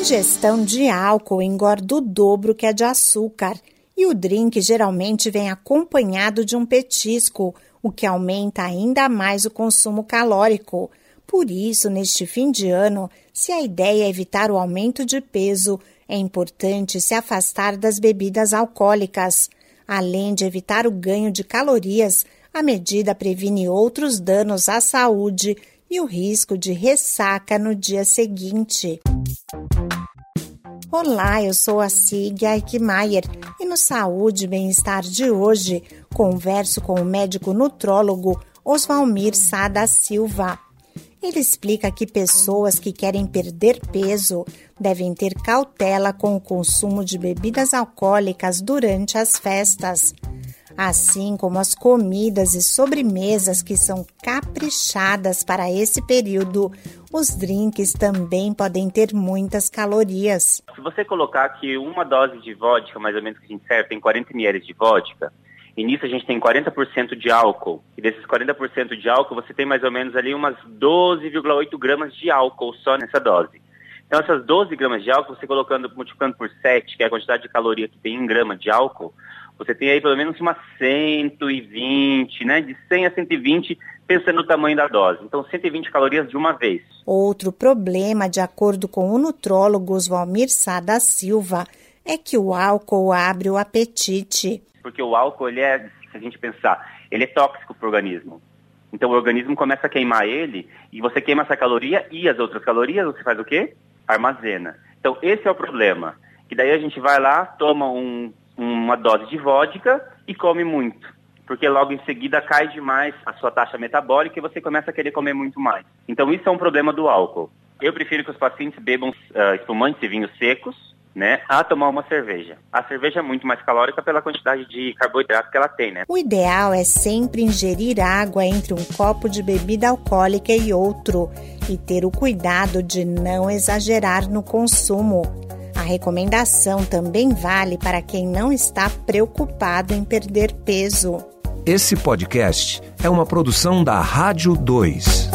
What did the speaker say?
ingestão de álcool engorda o dobro que a de açúcar. E o drink geralmente vem acompanhado de um petisco, o que aumenta ainda mais o consumo calórico. Por isso, neste fim de ano, se a ideia é evitar o aumento de peso, é importante se afastar das bebidas alcoólicas. Além de evitar o ganho de calorias, a medida previne outros danos à saúde e o risco de ressaca no dia seguinte. Olá, eu sou a Sig Eichmeier e no Saúde e Bem-Estar de hoje converso com o médico nutrólogo Osvalmir Sada Silva. Ele explica que pessoas que querem perder peso devem ter cautela com o consumo de bebidas alcoólicas durante as festas assim como as comidas e sobremesas que são caprichadas para esse período. Os drinks também podem ter muitas calorias. Se você colocar que uma dose de vodka, mais ou menos que a gente serve, tem 40 ml de vodka, e nisso a gente tem 40% de álcool. E desses 40% de álcool, você tem mais ou menos ali umas 12,8 gramas de álcool só nessa dose. Então, essas 12 gramas de álcool, você colocando, multiplicando por 7, que é a quantidade de caloria que tem em grama de álcool, você tem aí pelo menos umas 120, né? De 100 a 120, pensando no tamanho da dose. Então, 120 calorias de uma vez. Outro problema, de acordo com o nutrólogo Oswalmir Sá da Silva, é que o álcool abre o apetite. Porque o álcool, ele é, se a gente pensar, ele é tóxico para o organismo. Então, o organismo começa a queimar ele, e você queima essa caloria e as outras calorias, você faz o quê? Armazena. Então, esse é o problema. Que daí a gente vai lá, toma um uma dose de vodka e come muito. Porque logo em seguida cai demais a sua taxa metabólica e você começa a querer comer muito mais. Então isso é um problema do álcool. Eu prefiro que os pacientes bebam uh, espumantes e vinhos secos, né, a tomar uma cerveja. A cerveja é muito mais calórica pela quantidade de carboidrato que ela tem, né? O ideal é sempre ingerir água entre um copo de bebida alcoólica e outro e ter o cuidado de não exagerar no consumo. Recomendação também vale para quem não está preocupado em perder peso. Esse podcast é uma produção da Rádio 2.